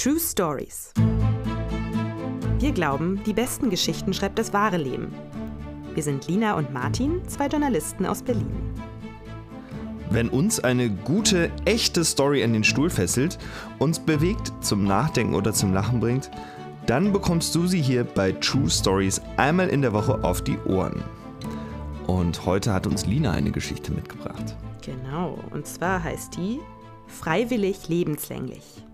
True Stories. Wir glauben, die besten Geschichten schreibt das wahre Leben. Wir sind Lina und Martin, zwei Journalisten aus Berlin. Wenn uns eine gute, echte Story an den Stuhl fesselt, uns bewegt, zum Nachdenken oder zum Lachen bringt, dann bekommst du sie hier bei True Stories einmal in der Woche auf die Ohren. Und heute hat uns Lina eine Geschichte mitgebracht. Genau, und zwar heißt die Freiwillig lebenslänglich.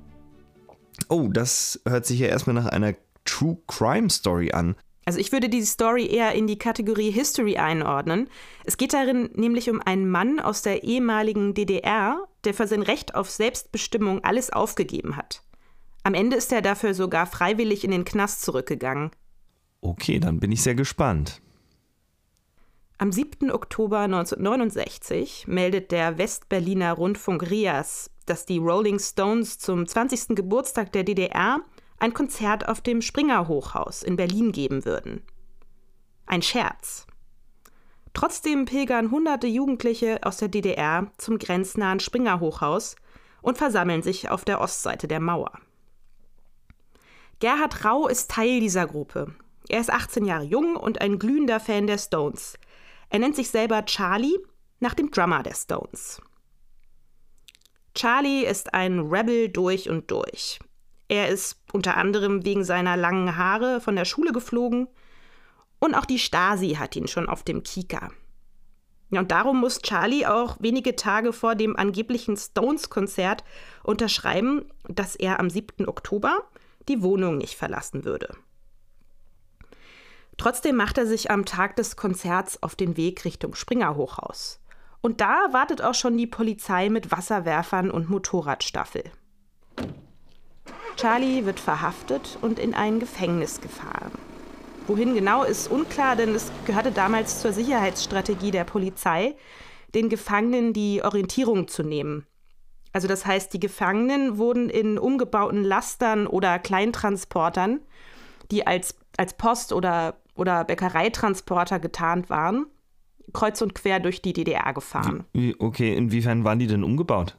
Oh, das hört sich ja erstmal nach einer True Crime Story an. Also ich würde diese Story eher in die Kategorie History einordnen. Es geht darin nämlich um einen Mann aus der ehemaligen DDR, der für sein Recht auf Selbstbestimmung alles aufgegeben hat. Am Ende ist er dafür sogar freiwillig in den Knast zurückgegangen. Okay, dann bin ich sehr gespannt. Am 7. Oktober 1969 meldet der Westberliner Rundfunk RIAS, dass die Rolling Stones zum 20. Geburtstag der DDR ein Konzert auf dem Springer Hochhaus in Berlin geben würden. Ein Scherz. Trotzdem pilgern hunderte Jugendliche aus der DDR zum grenznahen Springer Hochhaus und versammeln sich auf der Ostseite der Mauer. Gerhard Rau ist Teil dieser Gruppe. Er ist 18 Jahre jung und ein glühender Fan der Stones. Er nennt sich selber Charlie nach dem Drummer der Stones. Charlie ist ein Rebel durch und durch. Er ist unter anderem wegen seiner langen Haare von der Schule geflogen und auch die Stasi hat ihn schon auf dem Kika. und darum muss Charlie auch wenige Tage vor dem angeblichen Stones-Konzert unterschreiben, dass er am 7. Oktober die Wohnung nicht verlassen würde. Trotzdem macht er sich am Tag des Konzerts auf den Weg Richtung Springer Hochhaus. Und da wartet auch schon die Polizei mit Wasserwerfern und Motorradstaffel. Charlie wird verhaftet und in ein Gefängnis gefahren. Wohin genau ist unklar, denn es gehörte damals zur Sicherheitsstrategie der Polizei, den Gefangenen die Orientierung zu nehmen. Also das heißt, die Gefangenen wurden in umgebauten Lastern oder Kleintransportern, die als, als Post- oder, oder Bäckereitransporter getarnt waren, kreuz und quer durch die DDR gefahren. Okay, inwiefern waren die denn umgebaut?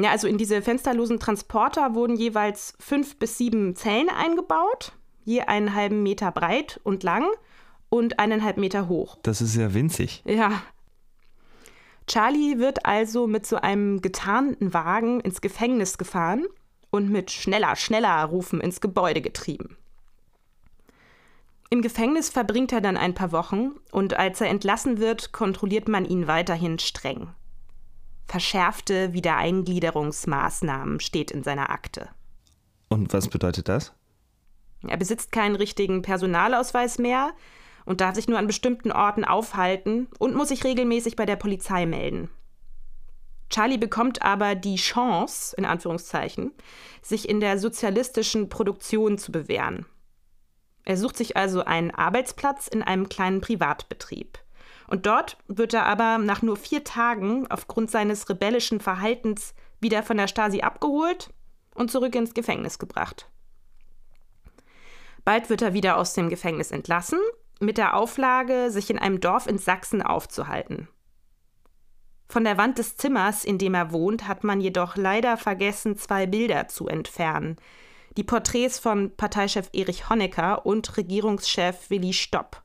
Ja, also in diese fensterlosen Transporter wurden jeweils fünf bis sieben Zellen eingebaut, je einen halben Meter breit und lang und eineinhalb Meter hoch. Das ist ja winzig. Ja. Charlie wird also mit so einem getarnten Wagen ins Gefängnis gefahren und mit schneller, schneller Rufen ins Gebäude getrieben. Im Gefängnis verbringt er dann ein paar Wochen und als er entlassen wird, kontrolliert man ihn weiterhin streng. Verschärfte Wiedereingliederungsmaßnahmen steht in seiner Akte. Und was bedeutet das? Er besitzt keinen richtigen Personalausweis mehr und darf sich nur an bestimmten Orten aufhalten und muss sich regelmäßig bei der Polizei melden. Charlie bekommt aber die Chance, in Anführungszeichen, sich in der sozialistischen Produktion zu bewähren. Er sucht sich also einen Arbeitsplatz in einem kleinen Privatbetrieb. Und dort wird er aber nach nur vier Tagen aufgrund seines rebellischen Verhaltens wieder von der Stasi abgeholt und zurück ins Gefängnis gebracht. Bald wird er wieder aus dem Gefängnis entlassen, mit der Auflage, sich in einem Dorf in Sachsen aufzuhalten. Von der Wand des Zimmers, in dem er wohnt, hat man jedoch leider vergessen, zwei Bilder zu entfernen. Die Porträts von Parteichef Erich Honecker und Regierungschef Willi Stopp.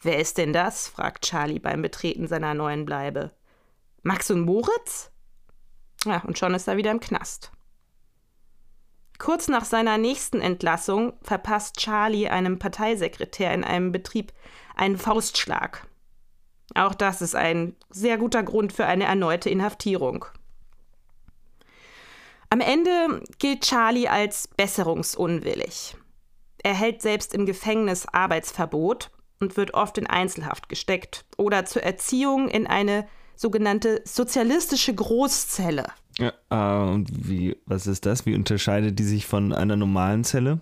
Wer ist denn das? fragt Charlie beim Betreten seiner neuen Bleibe. Max und Moritz? Ja, und schon ist er wieder im Knast. Kurz nach seiner nächsten Entlassung verpasst Charlie einem Parteisekretär in einem Betrieb einen Faustschlag. Auch das ist ein sehr guter Grund für eine erneute Inhaftierung. Am Ende gilt Charlie als besserungsunwillig. Er hält selbst im Gefängnis Arbeitsverbot und wird oft in Einzelhaft gesteckt oder zur Erziehung in eine sogenannte sozialistische Großzelle. Ja, äh, und wie, was ist das? Wie unterscheidet die sich von einer normalen Zelle?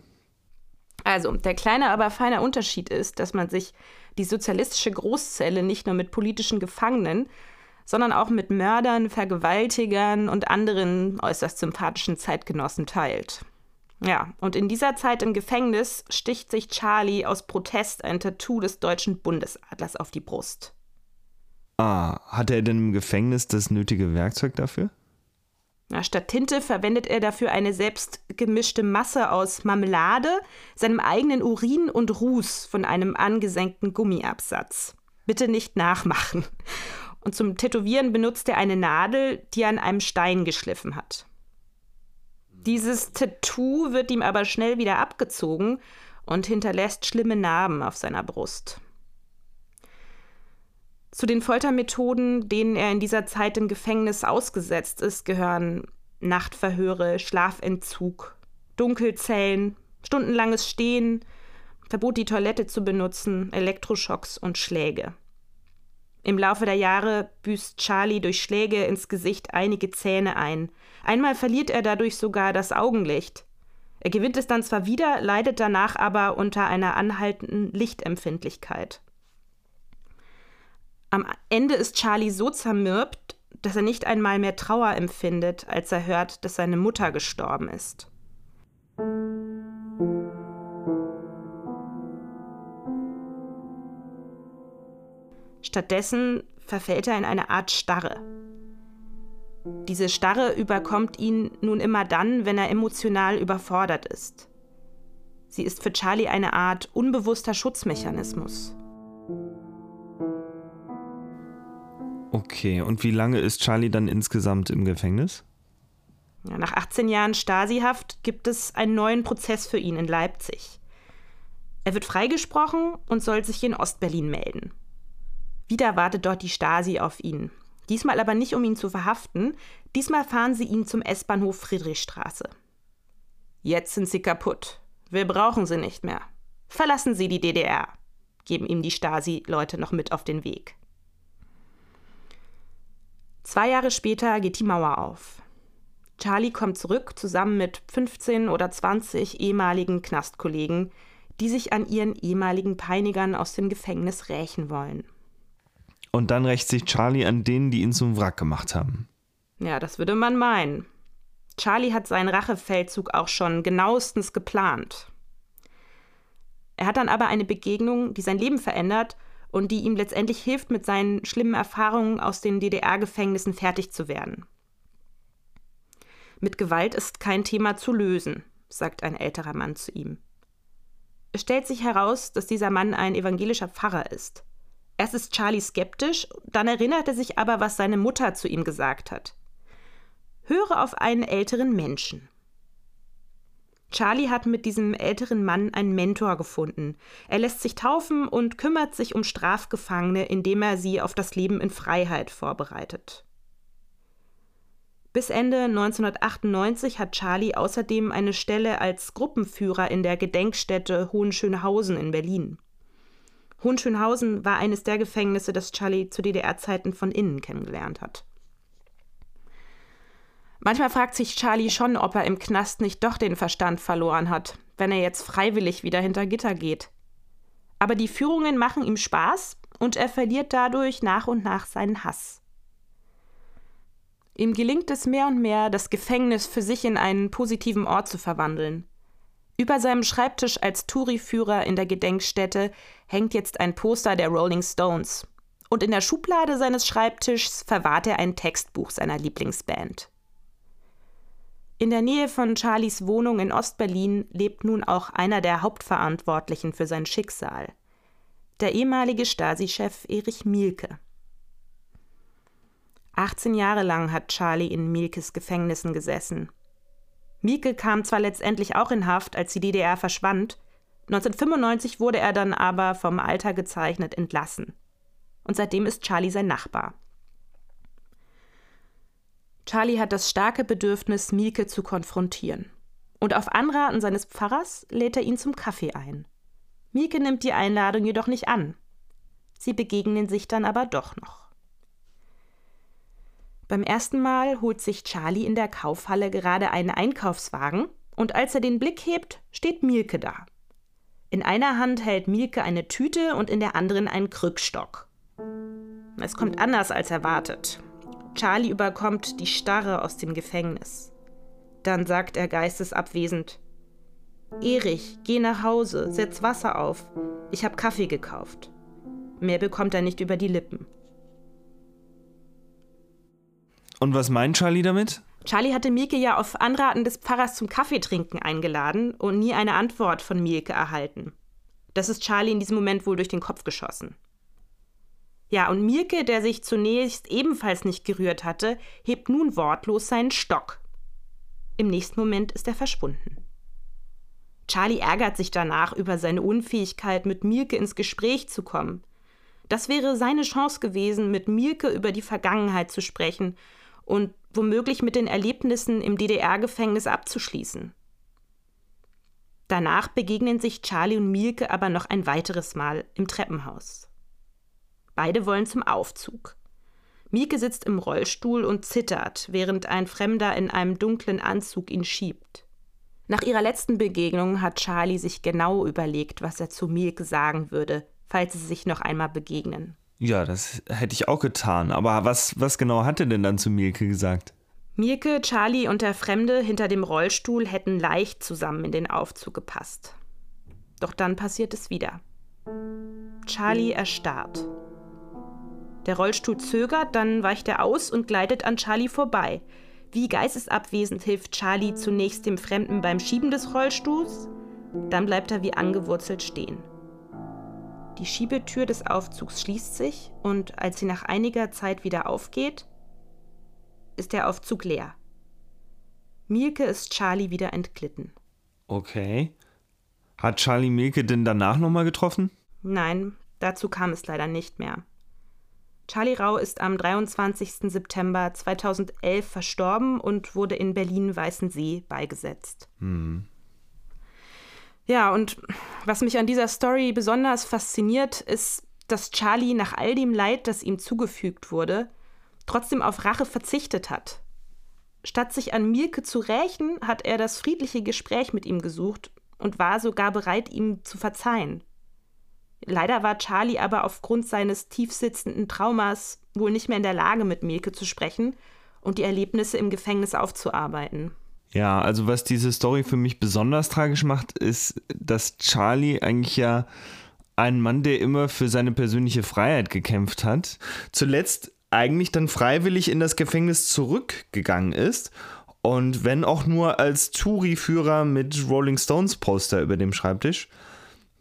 Also, der kleine, aber feine Unterschied ist, dass man sich die sozialistische Großzelle nicht nur mit politischen Gefangenen, sondern auch mit Mördern, Vergewaltigern und anderen äußerst sympathischen Zeitgenossen teilt. Ja, und in dieser Zeit im Gefängnis sticht sich Charlie aus Protest ein Tattoo des deutschen Bundesadlers auf die Brust. Ah, hatte er denn im Gefängnis das nötige Werkzeug dafür? Na, statt Tinte verwendet er dafür eine selbstgemischte Masse aus Marmelade, seinem eigenen Urin und Ruß von einem angesenkten Gummiabsatz. Bitte nicht nachmachen. Und zum Tätowieren benutzt er eine Nadel, die er an einem Stein geschliffen hat. Dieses Tattoo wird ihm aber schnell wieder abgezogen und hinterlässt schlimme Narben auf seiner Brust. Zu den Foltermethoden, denen er in dieser Zeit im Gefängnis ausgesetzt ist, gehören Nachtverhöre, Schlafentzug, Dunkelzellen, stundenlanges Stehen, Verbot, die Toilette zu benutzen, Elektroschocks und Schläge. Im Laufe der Jahre büßt Charlie durch Schläge ins Gesicht einige Zähne ein. Einmal verliert er dadurch sogar das Augenlicht. Er gewinnt es dann zwar wieder, leidet danach aber unter einer anhaltenden Lichtempfindlichkeit. Am Ende ist Charlie so zermürbt, dass er nicht einmal mehr Trauer empfindet, als er hört, dass seine Mutter gestorben ist. Stattdessen verfällt er in eine Art Starre. Diese Starre überkommt ihn nun immer dann, wenn er emotional überfordert ist. Sie ist für Charlie eine Art unbewusster Schutzmechanismus. Okay, und wie lange ist Charlie dann insgesamt im Gefängnis? Ja, nach 18 Jahren Stasi-Haft gibt es einen neuen Prozess für ihn in Leipzig. Er wird freigesprochen und soll sich in Ostberlin melden. Wieder wartet dort die Stasi auf ihn. Diesmal aber nicht, um ihn zu verhaften. Diesmal fahren sie ihn zum S-Bahnhof Friedrichstraße. Jetzt sind sie kaputt. Wir brauchen sie nicht mehr. Verlassen Sie die DDR, geben ihm die Stasi-Leute noch mit auf den Weg. Zwei Jahre später geht die Mauer auf. Charlie kommt zurück zusammen mit 15 oder 20 ehemaligen Knastkollegen, die sich an ihren ehemaligen Peinigern aus dem Gefängnis rächen wollen. Und dann rächt sich Charlie an denen, die ihn zum Wrack gemacht haben. Ja, das würde man meinen. Charlie hat seinen Rachefeldzug auch schon genauestens geplant. Er hat dann aber eine Begegnung, die sein Leben verändert und die ihm letztendlich hilft, mit seinen schlimmen Erfahrungen aus den DDR-Gefängnissen fertig zu werden. Mit Gewalt ist kein Thema zu lösen, sagt ein älterer Mann zu ihm. Es stellt sich heraus, dass dieser Mann ein evangelischer Pfarrer ist. Erst ist Charlie skeptisch, dann erinnert er sich aber, was seine Mutter zu ihm gesagt hat. Höre auf einen älteren Menschen. Charlie hat mit diesem älteren Mann einen Mentor gefunden. Er lässt sich taufen und kümmert sich um Strafgefangene, indem er sie auf das Leben in Freiheit vorbereitet. Bis Ende 1998 hat Charlie außerdem eine Stelle als Gruppenführer in der Gedenkstätte Hohenschönhausen in Berlin. Hohenschönhausen war eines der Gefängnisse, das Charlie zu DDR-Zeiten von innen kennengelernt hat. Manchmal fragt sich Charlie schon, ob er im Knast nicht doch den Verstand verloren hat, wenn er jetzt freiwillig wieder hinter Gitter geht. Aber die Führungen machen ihm Spaß und er verliert dadurch nach und nach seinen Hass. Ihm gelingt es mehr und mehr, das Gefängnis für sich in einen positiven Ort zu verwandeln. Über seinem Schreibtisch als Touri-Führer in der Gedenkstätte hängt jetzt ein Poster der Rolling Stones. Und in der Schublade seines Schreibtischs verwahrt er ein Textbuch seiner Lieblingsband. In der Nähe von Charlies Wohnung in Ostberlin lebt nun auch einer der Hauptverantwortlichen für sein Schicksal, der ehemalige Stasi-Chef Erich Mielke. 18 Jahre lang hat Charlie in Mielkes Gefängnissen gesessen. Mielke kam zwar letztendlich auch in Haft, als die DDR verschwand, 1995 wurde er dann aber vom Alter gezeichnet entlassen. Und seitdem ist Charlie sein Nachbar. Charlie hat das starke Bedürfnis, Mielke zu konfrontieren. Und auf Anraten seines Pfarrers lädt er ihn zum Kaffee ein. Mielke nimmt die Einladung jedoch nicht an. Sie begegnen sich dann aber doch noch. Beim ersten Mal holt sich Charlie in der Kaufhalle gerade einen Einkaufswagen und als er den Blick hebt, steht Mielke da. In einer Hand hält Mielke eine Tüte und in der anderen einen Krückstock. Es kommt anders als erwartet. Charlie überkommt die Starre aus dem Gefängnis. Dann sagt er geistesabwesend: Erich, geh nach Hause, setz Wasser auf. Ich hab Kaffee gekauft. Mehr bekommt er nicht über die Lippen. Und was meint Charlie damit? Charlie hatte Mielke ja auf Anraten des Pfarrers zum Kaffeetrinken eingeladen und nie eine Antwort von Mielke erhalten. Das ist Charlie in diesem Moment wohl durch den Kopf geschossen. Ja, und Mielke, der sich zunächst ebenfalls nicht gerührt hatte, hebt nun wortlos seinen Stock. Im nächsten Moment ist er verschwunden. Charlie ärgert sich danach über seine Unfähigkeit, mit Mielke ins Gespräch zu kommen. Das wäre seine Chance gewesen, mit Mielke über die Vergangenheit zu sprechen und womöglich mit den Erlebnissen im DDR-Gefängnis abzuschließen. Danach begegnen sich Charlie und Mielke aber noch ein weiteres Mal im Treppenhaus. Beide wollen zum Aufzug. Mielke sitzt im Rollstuhl und zittert, während ein Fremder in einem dunklen Anzug ihn schiebt. Nach ihrer letzten Begegnung hat Charlie sich genau überlegt, was er zu Mielke sagen würde, falls sie sich noch einmal begegnen. Ja, das hätte ich auch getan. Aber was, was genau hat er denn dann zu Mielke gesagt? Mielke, Charlie und der Fremde hinter dem Rollstuhl hätten leicht zusammen in den Aufzug gepasst. Doch dann passiert es wieder. Charlie erstarrt. Der Rollstuhl zögert, dann weicht er aus und gleitet an Charlie vorbei. Wie geistesabwesend hilft Charlie zunächst dem Fremden beim Schieben des Rollstuhls, dann bleibt er wie angewurzelt stehen. Die Schiebetür des Aufzugs schließt sich und als sie nach einiger Zeit wieder aufgeht, ist der Aufzug leer. Mielke ist Charlie wieder entglitten. Okay. Hat Charlie Mielke denn danach nochmal getroffen? Nein, dazu kam es leider nicht mehr. Charlie Rau ist am 23. September 2011 verstorben und wurde in Berlin-Weißensee beigesetzt. Hm. Ja, und was mich an dieser Story besonders fasziniert, ist, dass Charlie nach all dem Leid, das ihm zugefügt wurde, trotzdem auf Rache verzichtet hat. Statt sich an Mielke zu rächen, hat er das friedliche Gespräch mit ihm gesucht und war sogar bereit, ihm zu verzeihen. Leider war Charlie aber aufgrund seines tiefsitzenden Traumas wohl nicht mehr in der Lage, mit Mielke zu sprechen und die Erlebnisse im Gefängnis aufzuarbeiten. Ja, also was diese Story für mich besonders tragisch macht, ist, dass Charlie eigentlich ja ein Mann, der immer für seine persönliche Freiheit gekämpft hat, zuletzt eigentlich dann freiwillig in das Gefängnis zurückgegangen ist und wenn auch nur als Touri-Führer mit Rolling Stones Poster über dem Schreibtisch.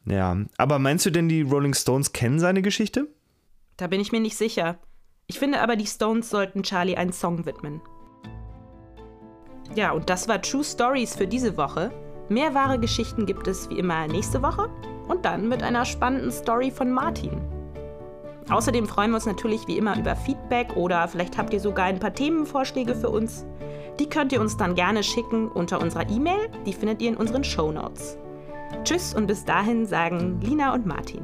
Ja, aber meinst du denn, die Rolling Stones kennen seine Geschichte? Da bin ich mir nicht sicher. Ich finde aber, die Stones sollten Charlie einen Song widmen. Ja, und das war True Stories für diese Woche. Mehr wahre Geschichten gibt es wie immer nächste Woche und dann mit einer spannenden Story von Martin. Außerdem freuen wir uns natürlich wie immer über Feedback oder vielleicht habt ihr sogar ein paar Themenvorschläge für uns. Die könnt ihr uns dann gerne schicken unter unserer E-Mail, die findet ihr in unseren Show Notes. Tschüss und bis dahin sagen Lina und Martin.